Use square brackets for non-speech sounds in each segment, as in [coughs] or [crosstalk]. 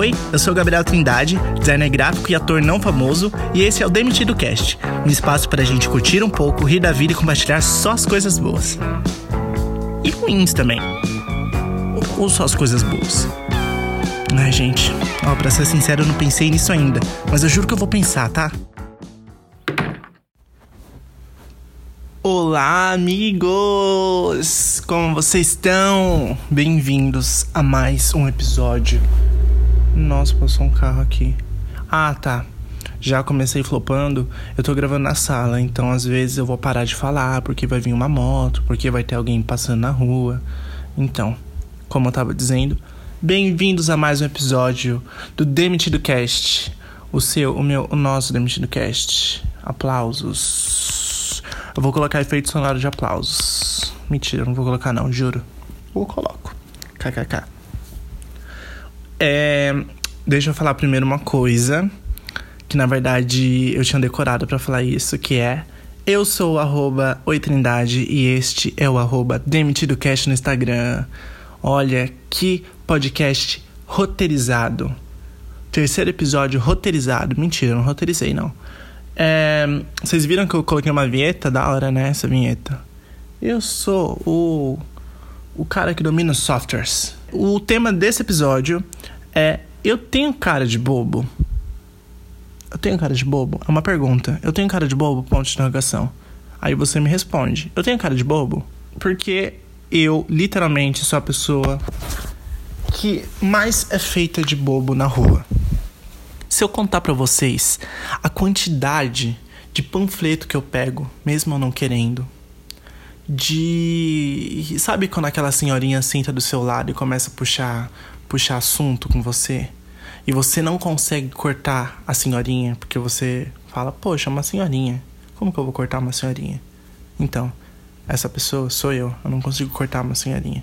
Oi, eu sou Gabriel Trindade, designer gráfico e ator não famoso, e esse é o Demitido Cast, um espaço para a gente curtir um pouco, rir da vida e compartilhar só as coisas boas. E ruins também. Ou só as coisas boas. Ai, gente, ó, pra ser sincero, eu não pensei nisso ainda, mas eu juro que eu vou pensar, tá? Olá, amigos! Como vocês estão? Bem-vindos a mais um episódio. Nossa, passou um carro aqui. Ah, tá. Já comecei flopando, eu tô gravando na sala, então às vezes eu vou parar de falar porque vai vir uma moto, porque vai ter alguém passando na rua. Então, como eu tava dizendo, bem-vindos a mais um episódio do Demitido Cast. O seu, o meu, o nosso Demitido Cast. Aplausos. Eu vou colocar efeito sonoro de aplausos. Mentira, não vou colocar não, juro. Ou coloco. KKK. É, deixa eu falar primeiro uma coisa. Que na verdade eu tinha decorado para falar isso, que é... Eu sou o Oitrindade e este é o arroba DemitidoCast no Instagram. Olha que podcast roteirizado. Terceiro episódio roteirizado. Mentira, não roteirizei não. É, vocês viram que eu coloquei uma vinheta da hora, né? Essa vinheta. Eu sou o, o cara que domina softwares. O tema desse episódio é: Eu tenho cara de bobo? Eu tenho cara de bobo? É uma pergunta. Eu tenho cara de bobo? Ponto de interrogação. Aí você me responde: Eu tenho cara de bobo? Porque eu literalmente sou a pessoa que mais é feita de bobo na rua. Se eu contar para vocês a quantidade de panfleto que eu pego, mesmo eu não querendo, de. Sabe quando aquela senhorinha senta do seu lado e começa a puxar, puxar assunto com você? E você não consegue cortar a senhorinha porque você fala, poxa, uma senhorinha. Como que eu vou cortar uma senhorinha? Então, essa pessoa sou eu. Eu não consigo cortar uma senhorinha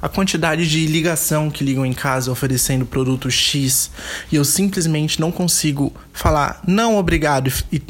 a quantidade de ligação que ligam em casa oferecendo produto X e eu simplesmente não consigo falar não obrigado e,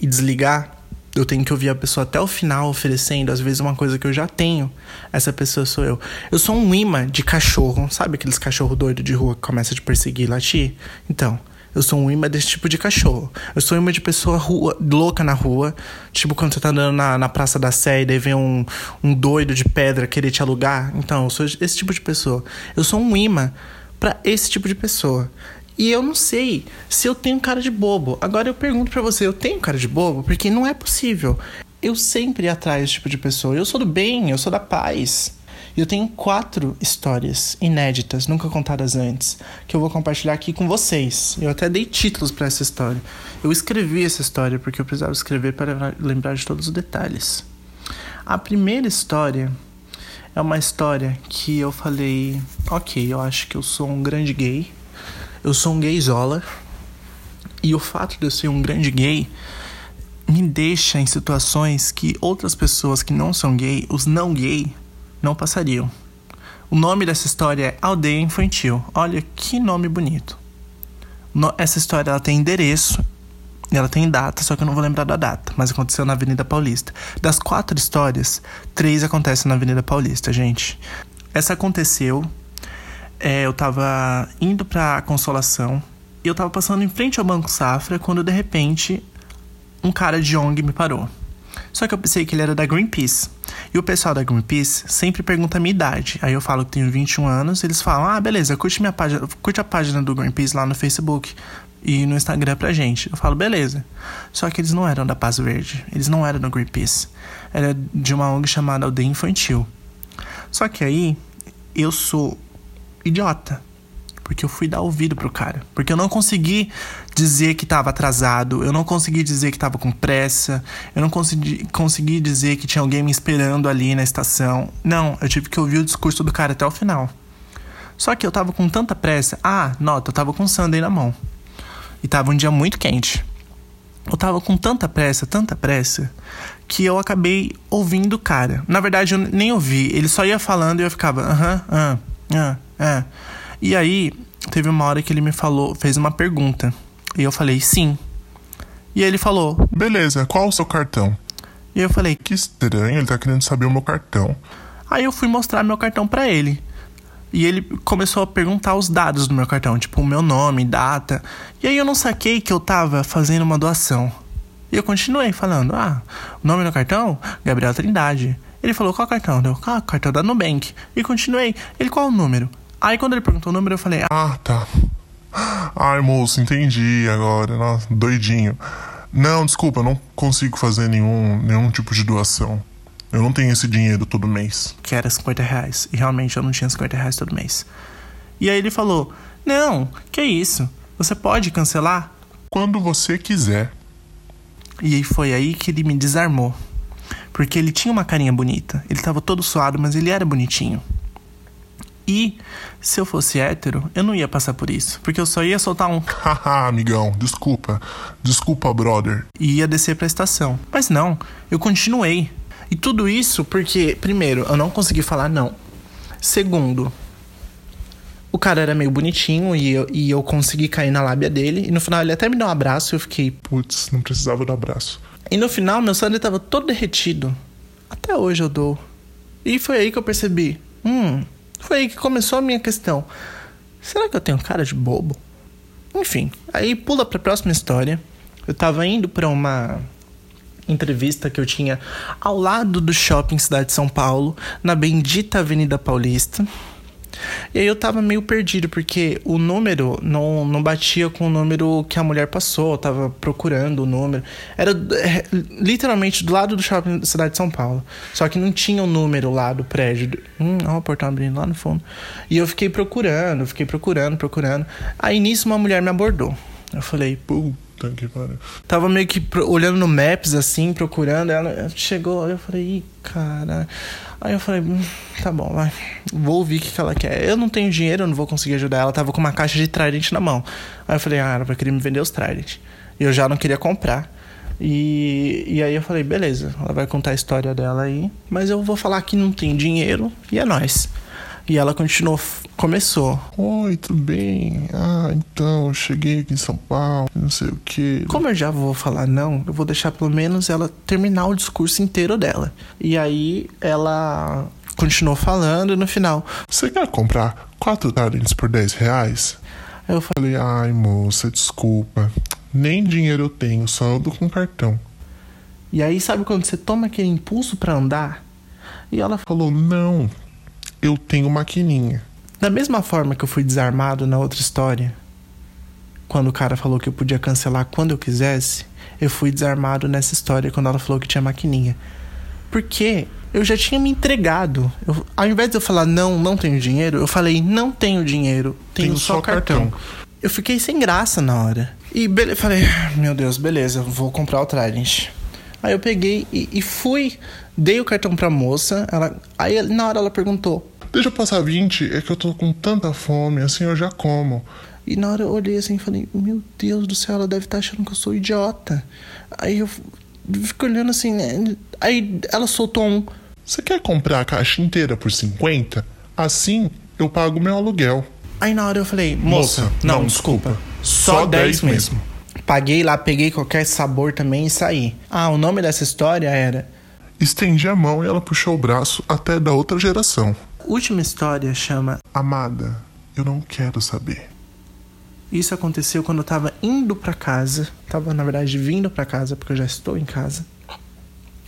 e desligar, eu tenho que ouvir a pessoa até o final oferecendo, às vezes, uma coisa que eu já tenho. Essa pessoa sou eu. Eu sou um imã de cachorro, sabe aqueles cachorro doido de rua que começa a te perseguir e latir? Então, eu sou um imã desse tipo de cachorro. Eu sou um imã de pessoa rua, louca na rua. Tipo, quando você tá andando na, na Praça da Sé e daí vem um, um doido de pedra querer te alugar. Então, eu sou esse tipo de pessoa. Eu sou um imã para esse tipo de pessoa. E eu não sei se eu tenho cara de bobo. Agora eu pergunto para você, eu tenho cara de bobo? Porque não é possível. Eu sempre atraio esse tipo de pessoa. Eu sou do bem, eu sou da paz. E eu tenho quatro histórias inéditas, nunca contadas antes, que eu vou compartilhar aqui com vocês. Eu até dei títulos para essa história. Eu escrevi essa história porque eu precisava escrever para lembrar de todos os detalhes. A primeira história é uma história que eu falei: ok, eu acho que eu sou um grande gay. Eu sou um gayzola. E o fato de eu ser um grande gay me deixa em situações que outras pessoas que não são gay, os não gay, não passariam. O nome dessa história é Aldeia Infantil. Olha que nome bonito. No, essa história ela tem endereço, ela tem data, só que eu não vou lembrar da data, mas aconteceu na Avenida Paulista. Das quatro histórias, três acontecem na Avenida Paulista, gente. Essa aconteceu, é, eu tava indo pra Consolação e eu tava passando em frente ao Banco Safra quando de repente um cara de ONG me parou. Só que eu pensei que ele era da Greenpeace. E o pessoal da Greenpeace sempre pergunta a minha idade. Aí eu falo que tenho 21 anos, eles falam: "Ah, beleza, curte minha página, curte a página do Greenpeace lá no Facebook e no Instagram pra gente". Eu falo: "Beleza". Só que eles não eram da Paz Verde, eles não eram do Greenpeace. Era de uma ONG chamada Aldeia Infantil. Só que aí eu sou idiota. Porque eu fui dar ouvido pro cara. Porque eu não consegui dizer que tava atrasado, eu não consegui dizer que tava com pressa, eu não consegui, consegui dizer que tinha alguém me esperando ali na estação. Não, eu tive que ouvir o discurso do cara até o final. Só que eu tava com tanta pressa. Ah, nota, eu tava com sundae na mão. E tava um dia muito quente. Eu tava com tanta pressa, tanta pressa, que eu acabei ouvindo o cara. Na verdade, eu nem ouvi. Ele só ia falando e eu ficava, aham, aham, aham, aham. E aí, teve uma hora que ele me falou, fez uma pergunta. E eu falei, sim. E ele falou, beleza, qual o seu cartão? E eu falei, que estranho, ele tá querendo saber o meu cartão. Aí eu fui mostrar meu cartão para ele. E ele começou a perguntar os dados do meu cartão, tipo o meu nome, data. E aí eu não saquei que eu tava fazendo uma doação. E eu continuei falando: Ah, o nome do cartão? Gabriel Trindade. Ele falou: Qual cartão? Deu, ah, cartão da Nubank. E continuei: Ele qual o número? Aí quando ele perguntou o número, eu falei: Ah, tá. Ai, moço, entendi agora. Nossa, doidinho. Não, desculpa, eu não consigo fazer nenhum, nenhum tipo de doação. Eu não tenho esse dinheiro todo mês. Que era 50 reais. E realmente eu não tinha 50 reais todo mês. E aí ele falou: Não, que isso? Você pode cancelar? Quando você quiser. E foi aí que ele me desarmou. Porque ele tinha uma carinha bonita. Ele tava todo suado, mas ele era bonitinho. E se eu fosse hétero, eu não ia passar por isso. Porque eu só ia soltar um. [laughs] Haha, amigão, desculpa. Desculpa, brother. E ia descer pra estação. Mas não, eu continuei. E tudo isso porque, primeiro, eu não consegui falar não. Segundo, o cara era meio bonitinho e eu, e eu consegui cair na lábia dele. E no final ele até me deu um abraço e eu fiquei. Putz, não precisava do abraço. E no final meu sangue tava todo derretido. Até hoje eu dou. E foi aí que eu percebi. Hum, foi aí que começou a minha questão. Será que eu tenho cara de bobo? Enfim, aí pula pra próxima história. Eu tava indo pra uma entrevista que eu tinha ao lado do shopping Cidade de São Paulo, na bendita Avenida Paulista. E aí eu tava meio perdido, porque o número não, não batia com o número que a mulher passou, eu tava procurando o número. Era é, literalmente do lado do shopping da cidade de São Paulo. Só que não tinha o número lá do prédio. Hum, ó, o portão abrindo lá no fundo. E eu fiquei procurando, fiquei procurando, procurando. Aí nisso uma mulher me abordou. Eu falei, Puta que pariu. Tava meio que olhando no Maps, assim, procurando. Ela chegou, eu falei, ih, cara. Aí eu falei, hum, tá bom, vai. Vou ouvir o que, que ela quer. Eu não tenho dinheiro, eu não vou conseguir ajudar. Ela tava com uma caixa de Trident na mão. Aí eu falei, ah, ela vai querer me vender os Trident. E eu já não queria comprar. E, e aí eu falei, beleza, ela vai contar a história dela aí. Mas eu vou falar que não tem dinheiro e é nóis. E ela continuou, começou. Oi, tudo bem? Ah, então, eu cheguei aqui em São Paulo, não sei o que. Como eu já vou falar não, eu vou deixar pelo menos ela terminar o discurso inteiro dela. E aí ela continuou falando e no final. Você quer comprar quatro talents por 10 reais? Aí eu falei, ai moça, desculpa. Nem dinheiro eu tenho, só ando com cartão. e aí sabe quando você toma aquele impulso pra andar? E ela Falou, não, eu tenho maquininha. da mesma forma que eu fui desarmado na outra história, quando o cara falou que eu podia cancelar quando eu quisesse, eu fui desarmado nessa história quando ela falou que tinha maquininha. Porque eu já tinha me entregado. Eu- ao invés de eu falar não, não tenho dinheiro, eu falei não tenho dinheiro, tenho, Tenho só, só cartão. cartão. Eu fiquei sem graça na hora. E falei, meu Deus, beleza, vou comprar o Trident. Aí eu peguei e, e fui, dei o cartão pra moça. Ela... Aí na hora ela perguntou. Deixa eu passar 20, é que eu tô com tanta fome, assim eu já como. E na hora eu olhei assim e falei, meu Deus do céu, ela deve estar achando que eu sou idiota. Aí eu fico olhando assim, né? Aí ela soltou um. Você quer comprar a caixa inteira por 50? Assim eu pago meu aluguel. Aí na hora eu falei, moça, Moça, não, não, desculpa. desculpa. Só, Só 10 10 mesmo. Paguei lá, peguei qualquer sabor também e saí. Ah, o nome dessa história era. Estendi a mão e ela puxou o braço até da outra geração. Última história chama. Amada, eu não quero saber. Isso aconteceu quando eu tava indo pra casa. Tava, na verdade, vindo pra casa, porque eu já estou em casa.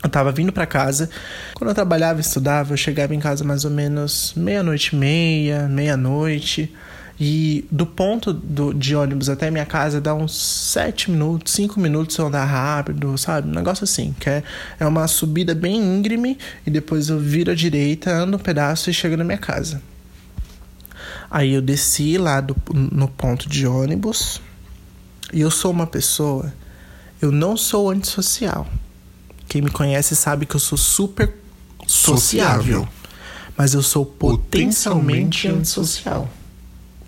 Eu tava vindo pra casa. Quando eu trabalhava e estudava, eu chegava em casa mais ou menos meia-noite e meia, meia-noite. E do ponto do, de ônibus até minha casa dá uns sete minutos, cinco minutos se eu andar rápido, sabe? Um negócio assim, que é, é uma subida bem íngreme e depois eu viro à direita, ando um pedaço e chego na minha casa. Aí eu desci lá do, no ponto de ônibus e eu sou uma pessoa. Eu não sou antissocial. Quem me conhece sabe que eu sou super sociável. Sociável. Mas eu sou potencialmente Potencialmente antissocial.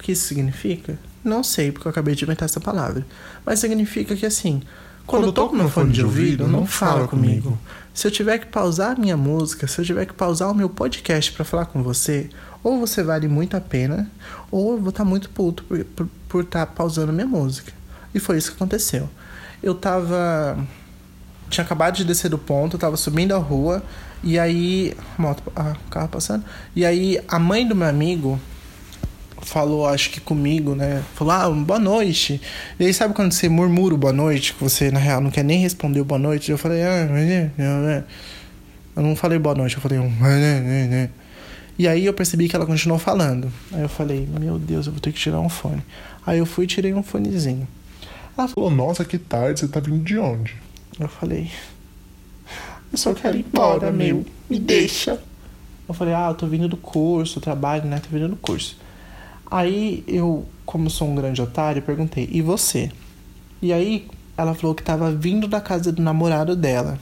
O que isso significa? Não sei, porque eu acabei de inventar essa palavra. Mas significa que assim, quando, eu tô com meu fone de ouvido, não fala comigo. Se eu tiver que pausar a minha música, se eu tiver que pausar o meu podcast pra falar com você, ou você vale muito a pena, ou eu vou estar muito puto por estar tá pausando a minha música. E foi isso que aconteceu. Eu tava. Tinha acabado de descer do ponto, tava subindo a rua, e aí. Moto, ah, carro passando. E aí a mãe do meu amigo falou, acho que comigo, né? Falou, ah, boa noite. E aí, sabe quando você murmura boa noite, que você, na real, não quer nem responder boa noite? Eu falei, ah, eu não falei boa noite, eu falei um. E aí eu percebi que ela continuou falando. Aí eu falei, meu Deus, eu vou ter que tirar um fone. Aí eu fui e tirei um fonezinho. Ela falou, nossa, que tarde, você tá vindo de onde? Eu falei, eu só quero ir embora, meu. Me deixa. Eu falei, ah, eu tô vindo do curso, trabalho, né? Tô vindo do curso. Aí eu, como sou um grande otário, perguntei, e você? E aí ela falou que tava vindo da casa do namorado dela.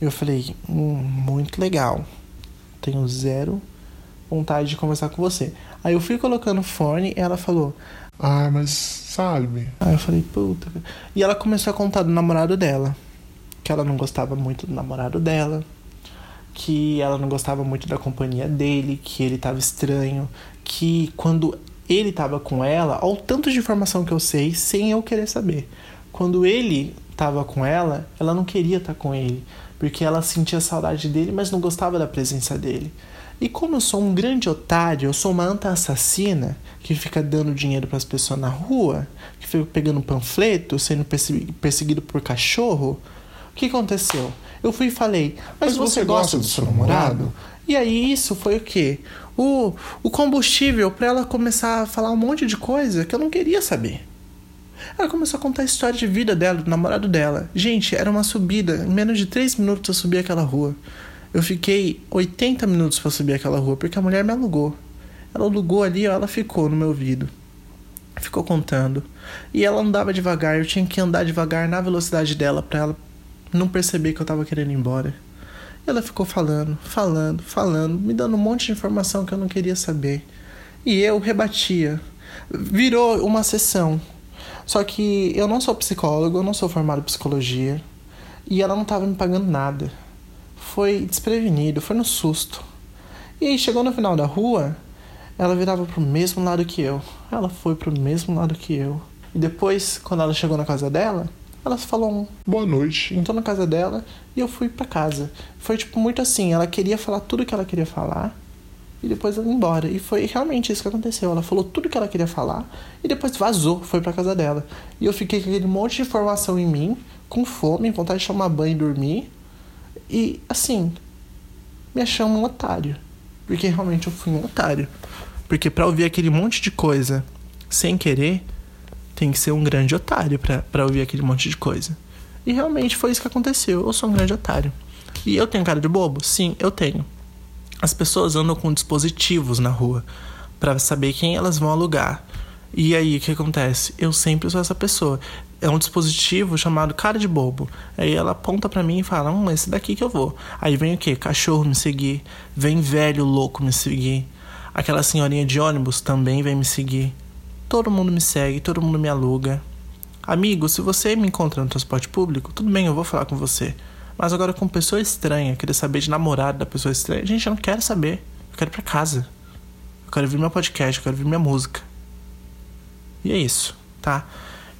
Eu falei, hum, muito legal. Tenho zero vontade de conversar com você. Aí eu fui colocando fone e ela falou, ah, mas sabe. Aí eu falei, puta. E ela começou a contar do namorado dela. Que ela não gostava muito do namorado dela. Que ela não gostava muito da companhia dele. Que ele tava estranho. Que quando ele tava com ela, ao tanto de informação que eu sei, sem eu querer saber. Quando ele tava com ela, ela não queria estar tá com ele. Porque ela sentia saudade dele, mas não gostava da presença dele. E como eu sou um grande otário, eu sou uma anta assassina que fica dando dinheiro para as pessoas na rua, que fica pegando panfleto, sendo perseguido por cachorro, o que aconteceu? Eu fui e falei, mas, mas você, você, gosta do seu namorado? E aí isso foi o quê? O, o combustível para ela começar a falar um monte de coisa que eu não queria saber. Ela começou a contar a história de vida dela, do namorado dela. Gente, era uma subida. Em menos de 3 minutos eu subi aquela rua. Eu fiquei 80 minutos para subir aquela rua, porque a mulher me alugou. Ela alugou ali, ó, ela ficou no meu ouvido. Ficou contando. E ela andava devagar, eu tinha que andar devagar na velocidade dela para ela não perceber que eu tava querendo ir embora. Ela ficou falando, falando, falando, me dando um monte de informação que eu não queria saber. E eu rebatia. Virou uma sessão. Só que eu não sou psicólogo, eu não sou formado em psicologia. E ela não tava me pagando nada foi desprevenido, foi no susto. E aí chegou no final da rua, ela virava pro mesmo lado que eu. Ela foi pro mesmo lado que eu. E depois, quando ela chegou na casa dela, ela falou um boa noite. Entrou na casa dela e eu fui para casa. Foi tipo muito assim, ela queria falar tudo que ela queria falar e depois ela ia embora. E foi realmente isso que aconteceu. Ela falou tudo que ela queria falar e depois vazou, foi para casa dela. E eu fiquei com aquele monte de informação em mim, com fome, vontade de tomar banho e dormir. E assim, me achando um otário. Porque realmente eu fui um otário. Porque para ouvir aquele monte de coisa sem querer, tem que ser um grande otário para ouvir aquele monte de coisa. E realmente foi isso que aconteceu. Eu sou um grande otário. E eu tenho cara de bobo? Sim, eu tenho. As pessoas andam com dispositivos na rua para saber quem elas vão alugar. E aí o que acontece? Eu sempre sou essa pessoa é um dispositivo chamado cara de bobo. Aí ela aponta para mim e fala: "Hum, esse daqui que eu vou". Aí vem o quê? Cachorro me seguir, vem velho louco me seguir. Aquela senhorinha de ônibus também vem me seguir. Todo mundo me segue, todo mundo me aluga. Amigo, se você me encontra no transporte público, tudo bem, eu vou falar com você. Mas agora com pessoa estranha, querer saber de namorado da pessoa estranha, gente, eu não quero saber. Eu quero ir pra casa. Eu quero ouvir meu podcast, eu quero ouvir minha música. E é isso, tá?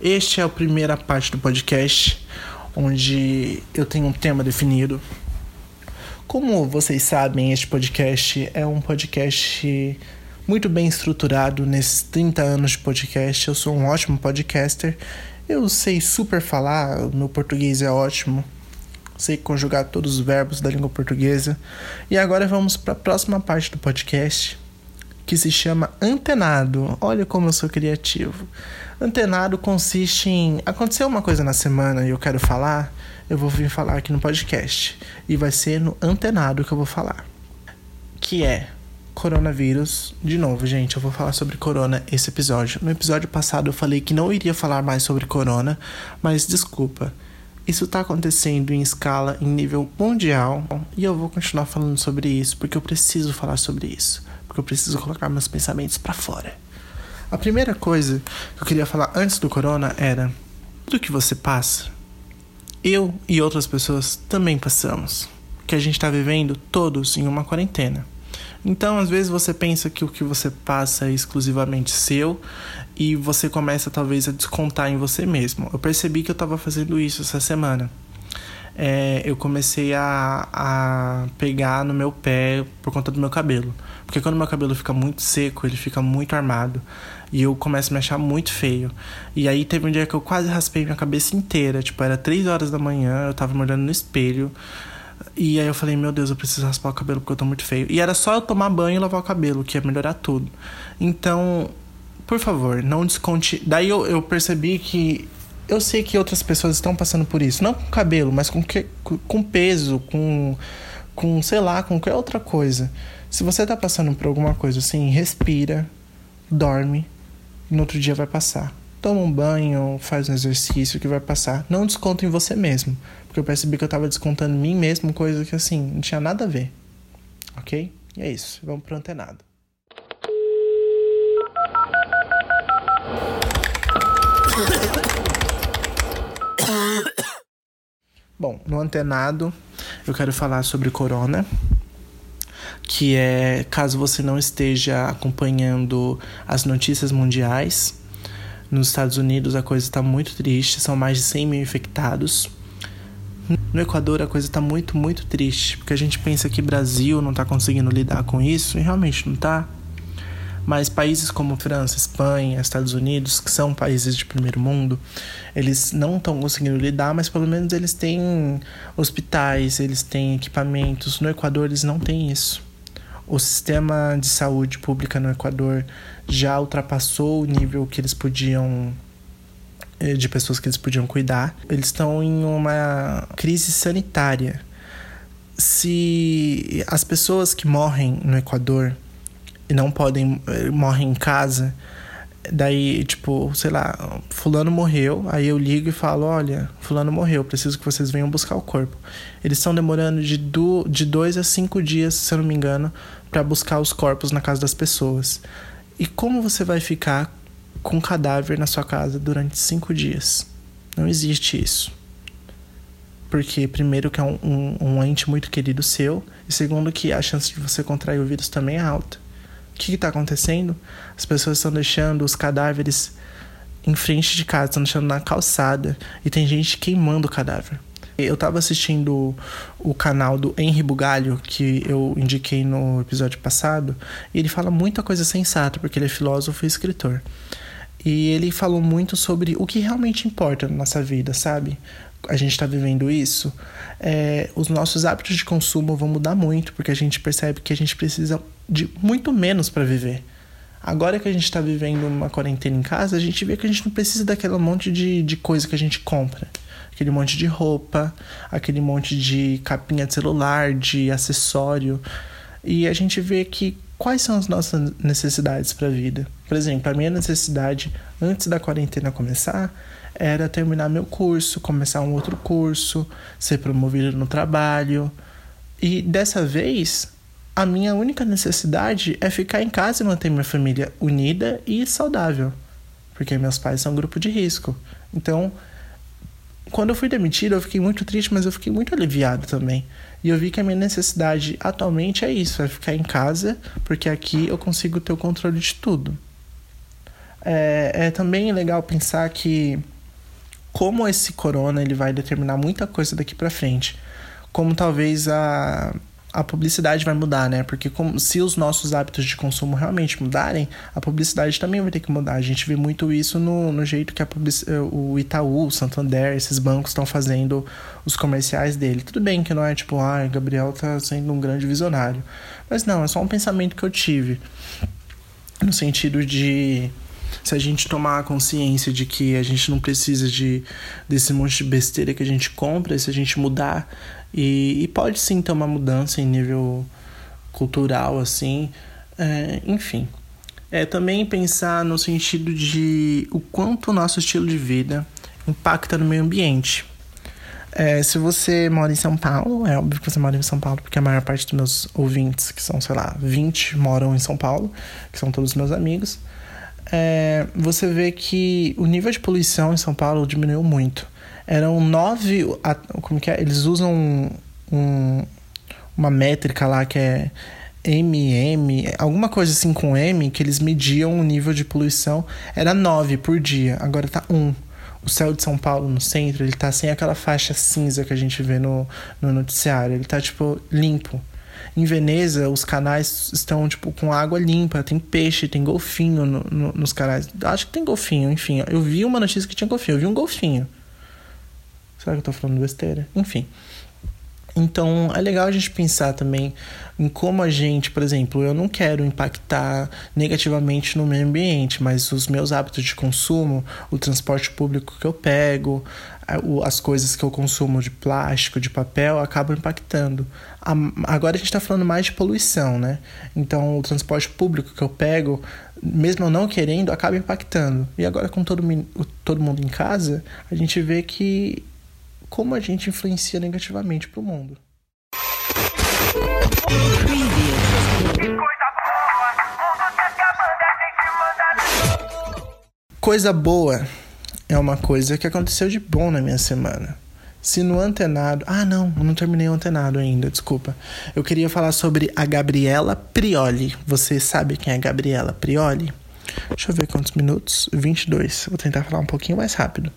Este é a primeira parte do podcast, onde eu tenho um tema definido. Como vocês sabem, este podcast é um podcast muito bem estruturado nesses 30 anos de podcast. Eu sou um ótimo podcaster. Eu sei super falar, meu português é ótimo. Sei conjugar todos os verbos da língua portuguesa. E agora vamos para a próxima parte do podcast, que se chama Antenado. Olha como eu sou criativo. Antenado consiste em aconteceu uma coisa na semana e eu quero falar, eu vou vir falar aqui no podcast. E vai ser no Antenado que eu vou falar. Que é coronavírus. De novo, gente, eu vou falar sobre corona esse episódio. No episódio passado eu falei que não iria falar mais sobre corona, mas desculpa. Isso está acontecendo em escala, em nível mundial, e eu vou continuar falando sobre isso porque eu preciso falar sobre isso, porque eu preciso colocar meus pensamentos para fora. A primeira coisa que eu queria falar antes do corona era: tudo que você passa, eu e outras pessoas também passamos. Que a gente está vivendo todos em uma quarentena. Então, às vezes você pensa que o que você passa é exclusivamente seu e você começa talvez a descontar em você mesmo. Eu percebi que eu estava fazendo isso essa semana. é, eu comecei a, a pegar no meu pé por conta do meu cabelo. Porque quando meu cabelo fica muito seco, ele fica muito armado. E eu começo a me achar muito feio. E aí teve um dia que eu quase raspei minha cabeça inteira. Tipo, era três horas da manhã, eu tava me olhando no espelho. E aí eu falei, meu Deus, eu preciso raspar o cabelo porque eu tô muito feio. E era só eu tomar banho e lavar o cabelo, que ia melhorar tudo. Então, por favor, não desconte. Daí eu, eu percebi que. Eu sei que outras pessoas estão passando por isso. Não com cabelo, mas com, que, com peso, com. Com, sei lá, com qualquer outra coisa. Se você tá passando por alguma coisa assim, respira, dorme, e no outro dia vai passar. Toma um banho, faz um exercício que vai passar. Não desconta em você mesmo. Porque eu percebi que eu tava descontando em mim mesmo, coisa que assim, não tinha nada a ver. Ok? E é isso. Vamos pro antenado. [coughs] Bom, no antenado eu quero falar sobre corona, que é caso você não esteja acompanhando as notícias mundiais, nos Estados Unidos a coisa está muito triste, são mais de 100 mil infectados. No Equador a coisa está muito, muito triste, porque a gente pensa que Brasil não está conseguindo lidar com isso, e realmente não está. Mas países como França, Espanha, Estados Unidos, que são países de primeiro mundo, eles não estão conseguindo lidar, mas pelo menos eles têm hospitais, eles têm equipamentos. No Equador eles não têm isso. O sistema de saúde pública no Equador já ultrapassou o nível que eles podiam eh, de pessoas que eles podiam cuidar. Eles estão em uma crise sanitária. Se as pessoas que morrem no Equador e não podem eh, morrem em casa, daí tipo, sei lá, fulano morreu, aí eu ligo e falo, olha, fulano morreu, preciso que vocês venham buscar o corpo. Eles estão demorando de, do, de dois a cinco dias, se eu não me engano, para buscar os corpos na casa das pessoas. E como você vai ficar com um cadáver na sua casa durante cinco dias? Não existe isso. Porque, primeiro, que é um, um, um ente muito querido seu, e segundo, que a chance de você contrair o vírus também é alta. O que está acontecendo? As pessoas estão deixando os cadáveres em frente de casa, estão deixando na calçada, e tem gente queimando o cadáver. Eu tava assistindo o canal do Henry Bugalho, que eu indiquei no episódio passado, e ele fala muita coisa sensata, porque ele é filósofo e escritor. E ele falou muito sobre o que realmente importa na nossa vida, sabe? A gente está vivendo isso. É, os nossos hábitos de consumo vão mudar muito, porque a gente percebe que a gente precisa de muito menos para viver. Agora que a gente está vivendo uma quarentena em casa, a gente vê que a gente não precisa daquele monte de, de coisa que a gente compra aquele monte de roupa, aquele monte de capinha de celular, de acessório. E a gente vê que quais são as nossas necessidades para a vida. Por exemplo, a minha necessidade antes da quarentena começar era terminar meu curso, começar um outro curso, ser promovido no trabalho. E dessa vez, a minha única necessidade é ficar em casa e manter minha família unida e saudável, porque meus pais são um grupo de risco. Então, quando eu fui demitido, eu fiquei muito triste, mas eu fiquei muito aliviado também. E eu vi que a minha necessidade atualmente é isso: é ficar em casa, porque aqui eu consigo ter o controle de tudo. É, é também legal pensar que, como esse corona ele vai determinar muita coisa daqui para frente, como talvez a a publicidade vai mudar, né? Porque como, se os nossos hábitos de consumo realmente mudarem, a publicidade também vai ter que mudar. A gente vê muito isso no, no jeito que a o Itaú, o Santander, esses bancos estão fazendo os comerciais dele. Tudo bem que não é tipo, ah, Gabriel tá sendo um grande visionário. Mas não, é só um pensamento que eu tive. No sentido de se a gente tomar consciência de que a gente não precisa de desse monte de besteira que a gente compra, se a gente mudar e, e pode sim ter uma mudança em nível cultural, assim, é, enfim. É também pensar no sentido de o quanto o nosso estilo de vida impacta no meio ambiente. É, se você mora em São Paulo, é óbvio que você mora em São Paulo, porque a maior parte dos meus ouvintes, que são, sei lá, 20, moram em São Paulo, que são todos meus amigos. É, você vê que o nível de poluição em São Paulo diminuiu muito eram nove. Como que é? Eles usam um, uma métrica lá que é MM, alguma coisa assim com M, que eles mediam o nível de poluição. Era nove por dia, agora tá um. o céu de São Paulo no centro, ele tá sem aquela faixa cinza que a gente vê no, no noticiário. Ele tá, tipo, limpo. Em Veneza, os canais estão, tipo, com água limpa. Tem peixe, tem golfinho no, no, nos canais. Acho que tem golfinho, enfim. Eu vi uma notícia que tinha golfinho. Eu vi um golfinho. Será que eu tô falando besteira? Enfim. Então é legal a gente pensar também em como a gente, por exemplo, eu não quero impactar negativamente no meio ambiente, mas os meus hábitos de consumo, o transporte público que eu pego, as coisas que eu consumo de plástico, de papel, acabam impactando. Agora a gente está falando mais de poluição, né? Então o transporte público que eu pego, mesmo eu não querendo, acaba impactando. E agora com todo, todo mundo em casa, a gente vê que como a gente influencia negativamente para o mundo. Coisa boa é uma coisa que aconteceu de bom na minha semana. Se no antenado. Ah, não, não terminei o antenado ainda, desculpa. Eu queria falar sobre a Gabriela Prioli. Você sabe quem é a Gabriela Prioli? Deixa eu ver quantos minutos. 22. Vou tentar falar um pouquinho mais rápido.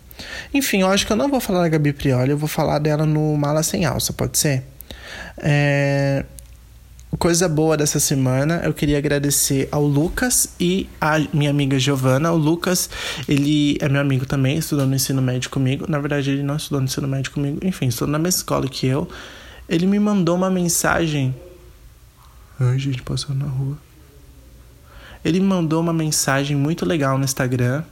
Enfim, eu acho que eu não vou falar da Gabi Prioli, eu vou falar dela no Mala Sem Alça, pode ser? É... Coisa boa dessa semana, eu queria agradecer ao Lucas e a minha amiga Giovana. O Lucas, ele é meu amigo também, estudou no ensino médio comigo. Na verdade, ele não estudou no ensino médio comigo, enfim, estudou na mesma escola que eu. Ele me mandou uma mensagem. Ai, gente, passando na rua. Ele me mandou uma mensagem muito legal no Instagram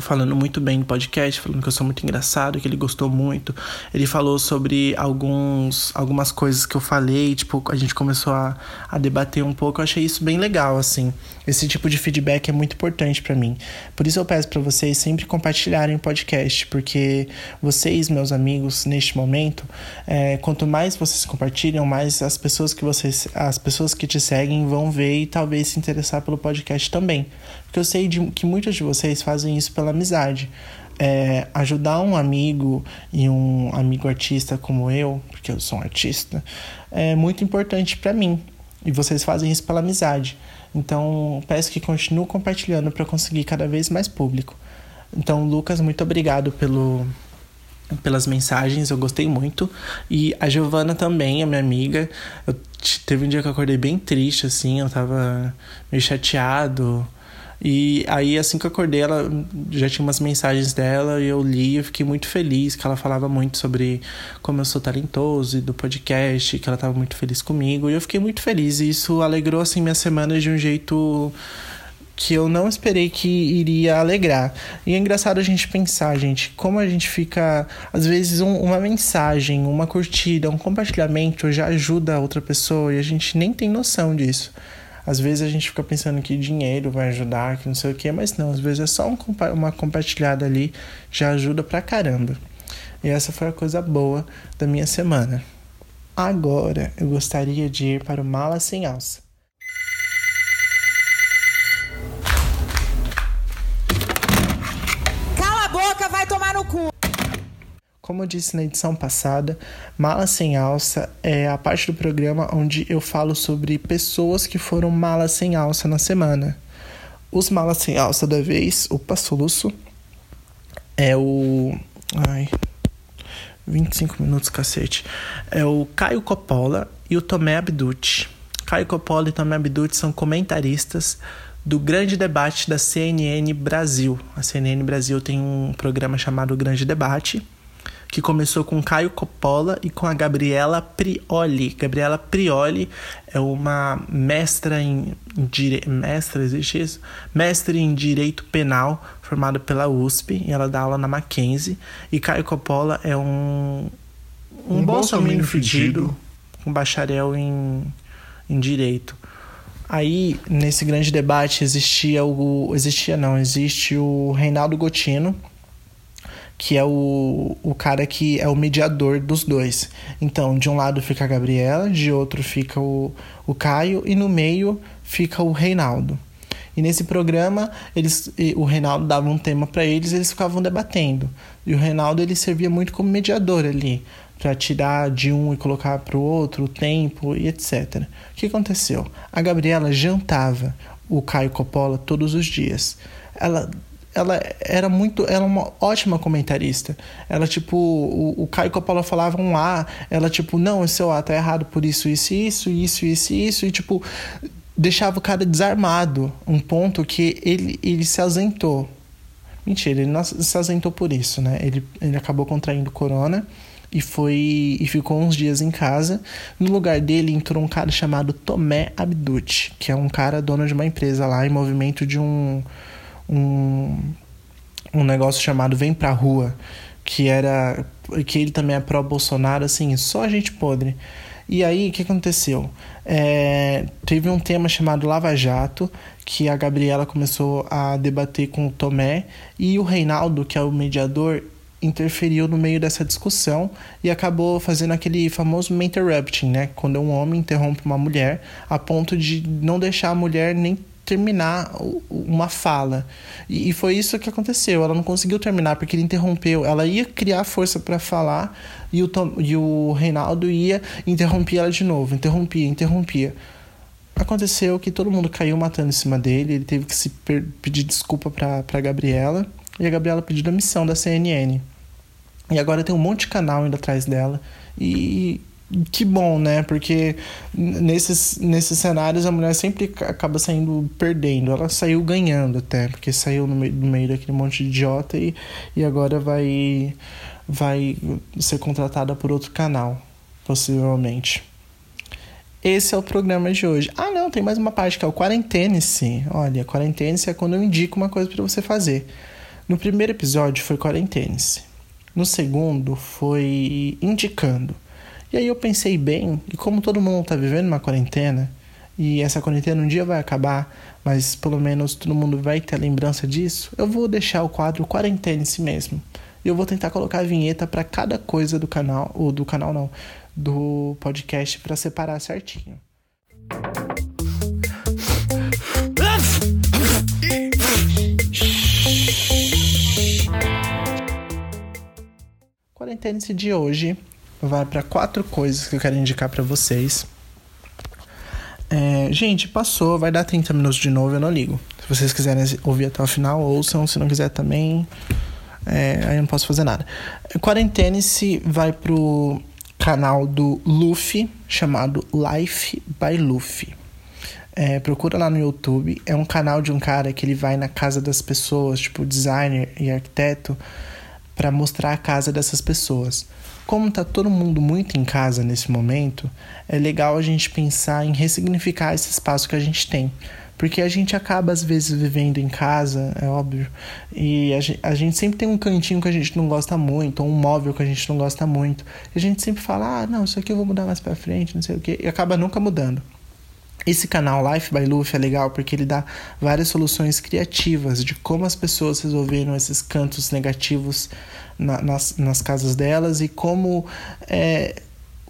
falando muito bem do podcast, falando que eu sou muito engraçado, que ele gostou muito. Ele falou sobre alguns, algumas coisas que eu falei, tipo, a gente começou a, a debater um pouco. Eu achei isso bem legal, assim. Esse tipo de feedback é muito importante para mim. Por isso eu peço para vocês sempre compartilharem o podcast, porque vocês, meus amigos, neste momento, é, quanto mais vocês compartilham, mais as pessoas que vocês, as pessoas que te seguem vão ver e talvez se interessar pelo podcast também. Porque eu sei de, que muitos de vocês fazem isso pela amizade. É, ajudar um amigo e um amigo artista como eu, porque eu sou um artista, é muito importante para mim. E vocês fazem isso pela amizade. Então, peço que continue compartilhando para conseguir cada vez mais público. Então, Lucas, muito obrigado pelo, pelas mensagens, eu gostei muito. E a Giovana também, a minha amiga. Eu, teve um dia que eu acordei bem triste, assim, eu tava meio chateado. E aí, assim que eu acordei, ela já tinha umas mensagens dela e eu li e fiquei muito feliz, que ela falava muito sobre como eu sou talentoso e do podcast, que ela estava muito feliz comigo. E eu fiquei muito feliz e isso alegrou, assim, minha semana de um jeito que eu não esperei que iria alegrar. E é engraçado a gente pensar, gente, como a gente fica. Às vezes, um, uma mensagem, uma curtida, um compartilhamento já ajuda a outra pessoa e a gente nem tem noção disso. Às vezes a gente fica pensando que dinheiro vai ajudar, que não sei o que, mas não, às vezes é só um, uma compartilhada ali, já ajuda pra caramba. E essa foi a coisa boa da minha semana. Agora eu gostaria de ir para o Mala Sem Alça. Como eu disse na edição passada, Mala Sem Alça é a parte do programa onde eu falo sobre pessoas que foram malas sem alça na semana. Os malas sem alça da vez, o soluço, é o. Ai. 25 minutos, cacete. É o Caio Coppola e o Tomé Abducci. Caio Coppola e Tomé Abducci são comentaristas do grande debate da CNN Brasil. A CNN Brasil tem um programa chamado Grande Debate que começou com Caio Coppola e com a Gabriela Prioli. Gabriela Prioli é uma mestra em, direito. Mestra, existe isso? Mestre em Direito Penal, formada pela USP, e ela dá aula na Mackenzie. E Caio Coppola é um. Um, um bolsominion fedido, com um bacharel em, em Direito. Aí, nesse grande debate, existia o. Existia não, existe o Reinaldo Gotino que é o, o cara que é o mediador dos dois. Então, de um lado fica a Gabriela, de outro fica o, o Caio, e no meio fica o Reinaldo. E nesse programa, eles, o Reinaldo dava um tema para eles, eles ficavam debatendo. E o Reinaldo ele servia muito como mediador ali, para tirar de um e colocar para o outro o tempo e etc. O que aconteceu? A Gabriela jantava o Caio Coppola todos os dias. Ela ela era muito. Ela é uma ótima comentarista. Ela, tipo, o, o Caio Coppola falava um A, ela, tipo, não, esse A tá errado por isso, isso, isso, isso, isso, isso, e, tipo, deixava o cara desarmado. Um ponto que ele, ele se ausentou. Mentira, ele não se ausentou por isso, né? Ele, ele acabou contraindo corona e foi e ficou uns dias em casa. No lugar dele entrou um cara chamado Tomé Abducci, que é um cara dono de uma empresa lá em movimento de um um, um negócio chamado Vem Pra Rua, que era que ele também é pró Bolsonaro, assim, só gente podre. E aí, o que aconteceu? É, teve um tema chamado Lava Jato, que a Gabriela começou a debater com o Tomé, e o Reinaldo, que é o mediador, interferiu no meio dessa discussão e acabou fazendo aquele famoso interrupting, né? Quando um homem interrompe uma mulher a ponto de não deixar a mulher nem terminar uma fala. E, foi isso que aconteceu. Ela não conseguiu terminar porque ele interrompeu. Ela ia criar força para falar e o, Tom, e o Reinaldo ia interromper ela de novo. Interrompia, interrompia. Aconteceu que todo mundo caiu matando em cima dele. Ele teve que se pedir desculpa pra, pra Gabriela. E a Gabriela pediu demissão da CNN. E agora tem um monte de canal indo atrás dela. E que bom, né? Porque nesses, nesses cenários a mulher sempre acaba saindo perdendo. Ela saiu ganhando até, porque saiu no meio, no meio daquele monte de idiota e, e agora vai, vai ser contratada por outro canal, possivelmente. Esse é o programa de hoje. Ah, não, tem mais uma parte que é o Quarentene-se. Olha, Quarentene-se é quando eu indico uma coisa para você fazer. No primeiro episódio foi Quarentene-se. No segundo foi Indicando. E aí eu pensei bem, e como todo mundo está vivendo uma quarentena, e essa quarentena um dia vai acabar, mas pelo menos todo mundo vai ter a lembrança disso, eu vou deixar o quadro Quarentena em si mesmo. E eu vou tentar colocar a vinheta para cada coisa do canal, ou do canal não, do podcast para separar certinho. Quarentena de hoje vai para quatro coisas que eu quero indicar para vocês. É, gente, passou, vai dar 30 minutos de novo, eu não ligo. Se vocês quiserem ouvir até o final, ouçam. Se não quiser também, é, aí eu não posso fazer nada. Quarentene-se vai pro canal do Luffy, chamado Life by Luffy. É, procura lá no YouTube. É um canal de um cara que ele vai na casa das pessoas, tipo designer e arquiteto, para mostrar a casa dessas pessoas como está todo mundo muito em casa nesse momento, é legal a gente pensar em ressignificar esse espaço que a gente tem. Porque a gente acaba, às vezes, vivendo em casa, é óbvio, e a gente, a gente sempre tem um cantinho que a gente não gosta muito, ou um móvel que a gente não gosta muito. E a gente sempre fala, ah, não, isso aqui eu vou mudar mais pra frente, não sei o quê, e acaba nunca mudando. Esse canal Life by Luffy é legal porque ele dá várias soluções criativas de como as pessoas resolveram esses cantos negativos na, nas, nas casas delas e como é,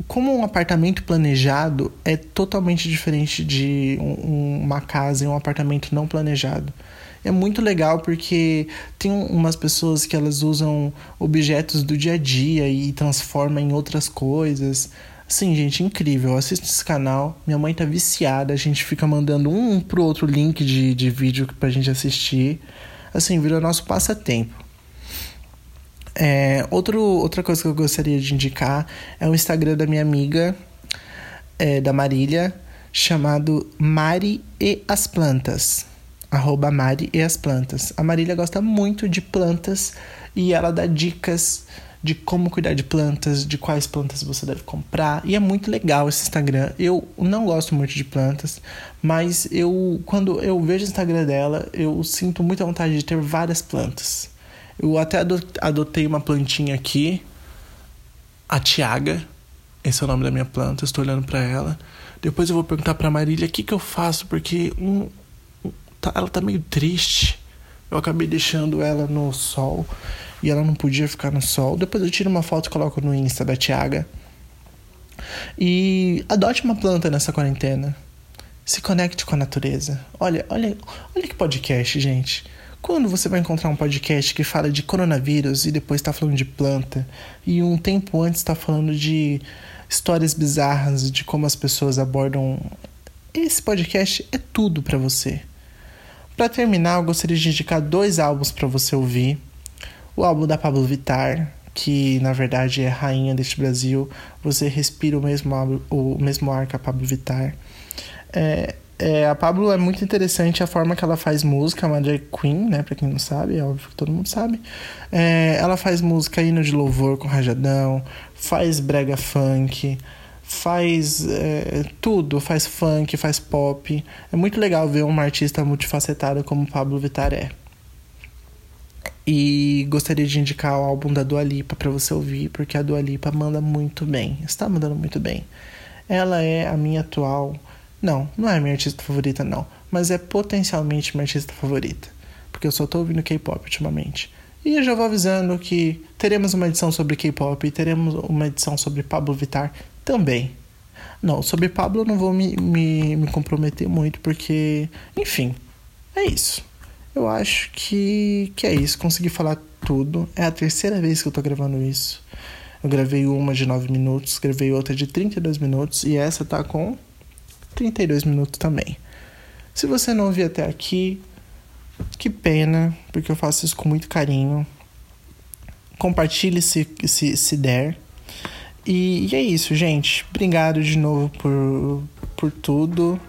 como um apartamento planejado é totalmente diferente de um, uma casa e um apartamento não planejado. É muito legal porque tem umas pessoas que elas usam objetos do dia a dia e transformam em outras coisas. Sim, gente, incrível. Assista esse canal. Minha mãe tá viciada. A gente fica mandando um pro outro link de, de vídeo pra gente assistir. Assim, virou nosso passatempo. É, outro, outra coisa que eu gostaria de indicar é o Instagram da minha amiga, é, da Marília, chamado Mari e as Plantas. Arroba Mari e as Plantas. A Marília gosta muito de plantas e ela dá dicas de como cuidar de plantas, de quais plantas você deve comprar. E é muito legal esse Instagram. Eu não gosto muito de plantas, mas eu quando eu vejo o Instagram dela, eu sinto muita vontade de ter várias plantas. Eu até adotei uma plantinha aqui, a Tiaga. Esse é o nome da minha planta, estou olhando para ela. Depois eu vou perguntar para Marília o que, que eu faço, porque um, tá, ela tá meio triste. Eu acabei deixando ela no sol e ela não podia ficar no sol. Depois eu tiro uma foto e coloco no Insta da Tiaga. E adote uma planta nessa quarentena. Se conecte com a natureza. Olha, olha, olha que podcast, gente. Quando você vai encontrar um podcast que fala de coronavírus e depois está falando de planta, e um tempo antes está falando de histórias bizarras de como as pessoas abordam. Esse podcast é tudo para você. Para terminar, eu gostaria de indicar dois álbuns para você ouvir. O álbum da Pablo Vittar, que na verdade é rainha deste Brasil. Você respira o mesmo, o mesmo ar que a Pablo Vittar. É, é, a Pablo é muito interessante a forma que ela faz música, é uma drag queen, né? Pra quem não sabe, é óbvio que todo mundo sabe. É, ela faz música hino de louvor com rajadão, faz brega funk, faz é, tudo, faz funk, faz pop. É muito legal ver uma artista multifacetada como Pablo Vittar é. E gostaria de indicar o álbum da Dua Lipa para você ouvir, porque a Dua Lipa manda muito bem, está mandando muito bem. Ela é a minha atual. Não, não é a minha artista favorita, não, mas é potencialmente minha artista favorita, porque eu só tô ouvindo K-pop ultimamente. E eu já vou avisando que teremos uma edição sobre K-pop e teremos uma edição sobre Pablo Vittar também. Não, sobre Pablo eu não vou me, me, me comprometer muito, porque, enfim, é isso. Eu acho que, que é isso. Consegui falar tudo. É a terceira vez que eu tô gravando isso. Eu gravei uma de 9 minutos, gravei outra de 32 minutos e essa tá com 32 minutos também. Se você não ouviu até aqui, que pena, porque eu faço isso com muito carinho. Compartilhe se, se, se der. E, e é isso, gente. Obrigado de novo por, por tudo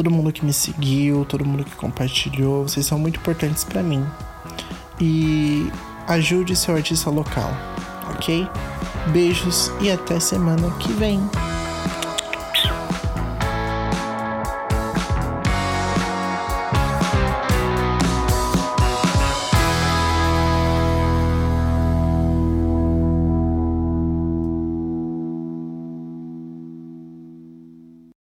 todo mundo que me seguiu, todo mundo que compartilhou, vocês são muito importantes para mim. E ajude seu artista local, ok? Beijos e até semana que vem.